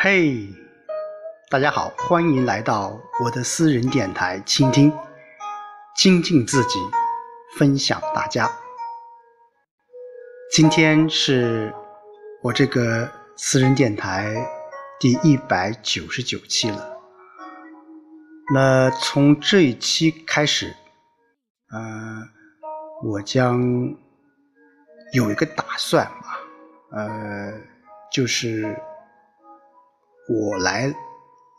嘿，大家好，欢迎来到我的私人电台，倾听，精进自己，分享大家。今天是我这个私人电台第一百九十九期了。那从这一期开始，呃，我将有一个打算吧，呃，就是我来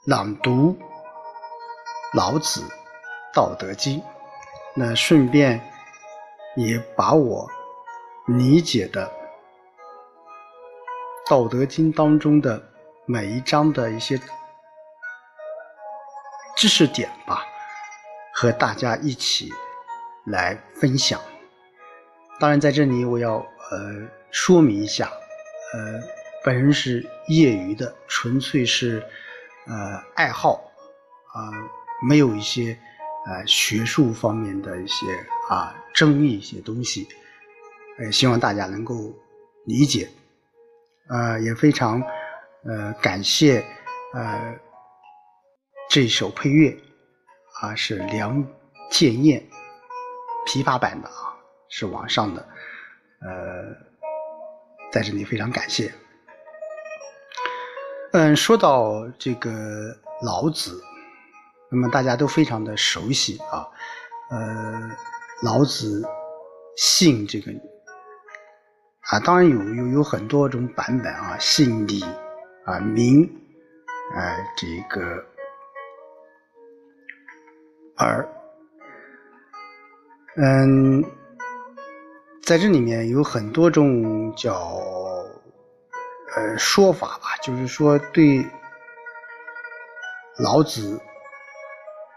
朗读老子《道德经》，那顺便也把我理解的《道德经》当中的每一章的一些。知识点吧，和大家一起来分享。当然，在这里我要呃说明一下，呃，本人是业余的，纯粹是呃爱好啊，没有一些呃学术方面的一些啊争议一些东西，呃，希望大家能够理解。呃，也非常呃感谢呃。这首配乐啊是梁建燕琵琶版的啊，是网上的，呃，在这里非常感谢。嗯，说到这个老子，那么大家都非常的熟悉啊，呃，老子姓这个啊，当然有有有很多种版本啊，姓李啊，名啊，这个。而，嗯，在这里面有很多种叫呃说法吧，就是说对老子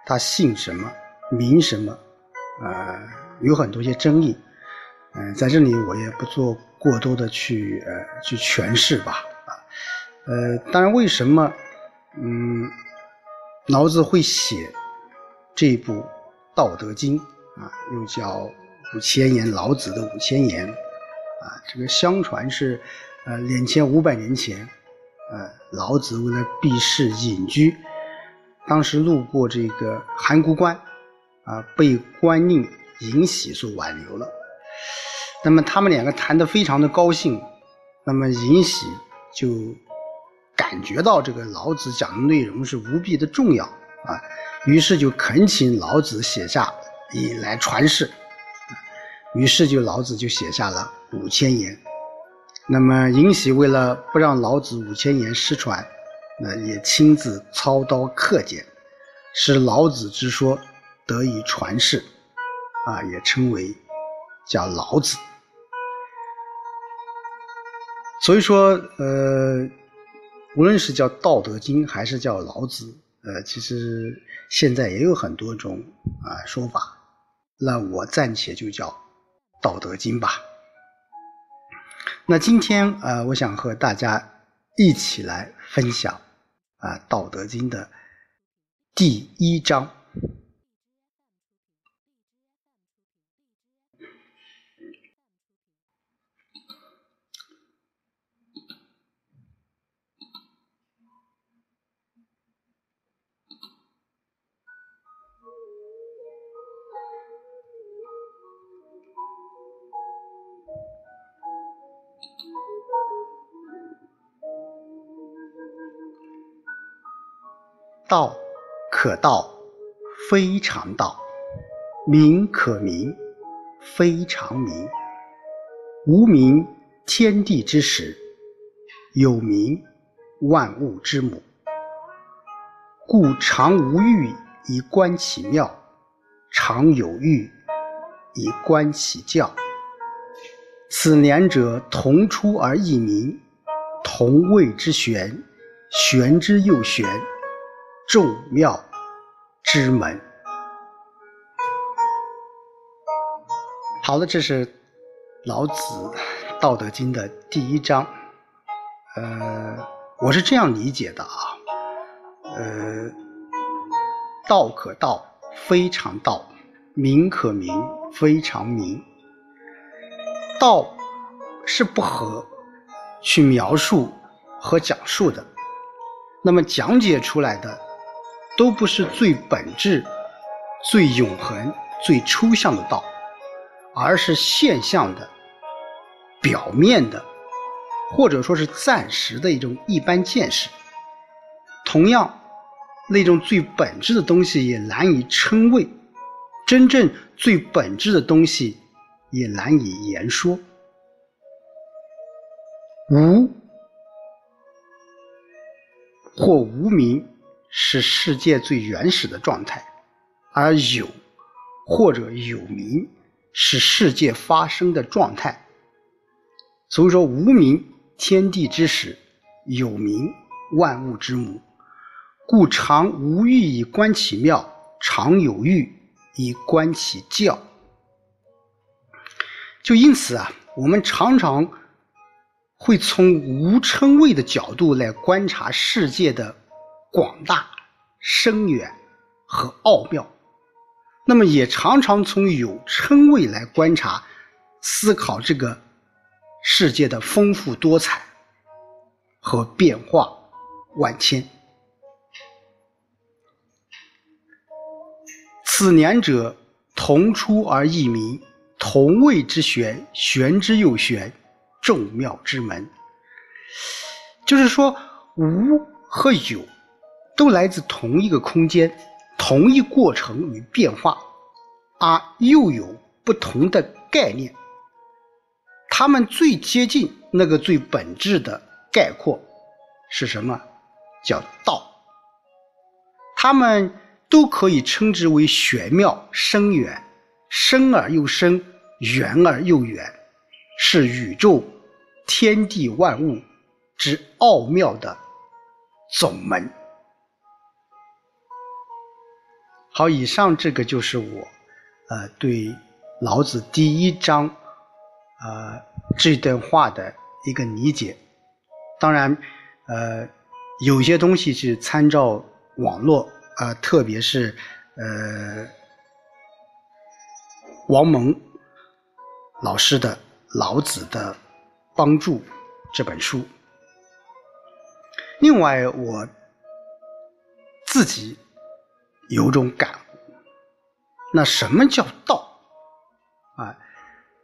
他姓什么名什么，呃，有很多些争议。嗯，在这里我也不做过多的去呃去诠释吧，啊，呃，当然为什么嗯老子会写？这部《道德经》啊，又叫五千言，老子的五千言啊，这个相传是呃两千五百年前，呃老子为了避世隐居，当时路过这个函谷关啊，被官令尹喜所挽留了。那么他们两个谈得非常的高兴，那么尹喜就感觉到这个老子讲的内容是无比的重要啊。于是就恳请老子写下以来传世，于是就老子就写下了五千言。那么尹喜为了不让老子五千言失传，那也亲自操刀刻简，使老子之说得以传世，啊，也称为叫老子。所以说，呃，无论是叫《道德经》还是叫老子。呃，其实现在也有很多种啊说法，那我暂且就叫《道德经》吧。那今天呃，我想和大家一起来分享啊《道德经》的第一章。道可道，非常道；名可名，非常名。无名，天地之始；有名，万物之母。故常无欲，以观其妙；常有欲，以观其教。此两者，同出而异名，同谓之玄，玄之又玄。众妙之门。好了，这是老子《道德经》的第一章。呃，我是这样理解的啊，呃，道可道，非常道；名可名，非常名。道是不合去描述和讲述的。那么讲解出来的都不是最本质、最永恒、最抽象的道，而是现象的、表面的，或者说是暂时的一种一般见识。同样，那种最本质的东西也难以称谓，真正最本质的东西也难以言说。无或无名是世界最原始的状态，而有或者有名是世界发生的状态。所以说，无名天地之始，有名万物之母。故常无欲以观其妙，常有欲以观其教。就因此啊，我们常常。会从无称谓的角度来观察世界的广大、深远和奥妙，那么也常常从有称谓来观察、思考这个世界的丰富多彩和变化万千。此两者同出而异名，同谓之玄，玄之又玄。众妙之门，就是说，无和有都来自同一个空间、同一过程与变化，而又有不同的概念。它们最接近那个最本质的概括是什么？叫道。它们都可以称之为玄妙、深远、深而又深、圆而又远。是宇宙天地万物之奥妙的总门。好，以上这个就是我呃对老子第一章呃这段话的一个理解。当然，呃，有些东西是参照网络啊，特别是呃王蒙老师的。老子的帮助这本书。另外，我自己有种感悟，那什么叫道？啊，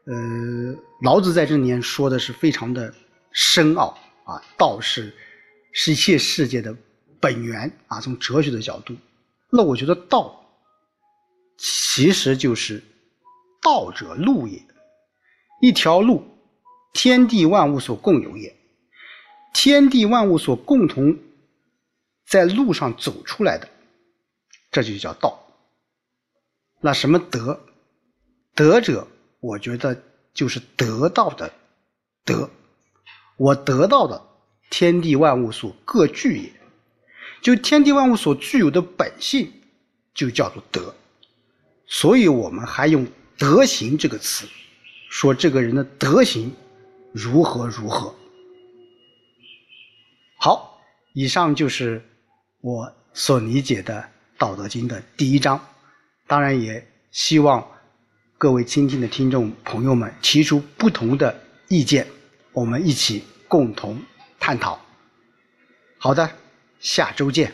呃，老子在这里面说的是非常的深奥啊，道是是一切世界的本源啊。从哲学的角度，那我觉得道其实就是道者路也。一条路，天地万物所共有也。天地万物所共同在路上走出来的，这就叫道。那什么德？德者，我觉得就是得到的德。我得到的天地万物所各具也，就天地万物所具有的本性，就叫做德。所以我们还用“德行”这个词。说这个人的德行如何如何？好，以上就是我所理解的《道德经》的第一章。当然，也希望各位倾听的听众朋友们提出不同的意见，我们一起共同探讨。好的，下周见。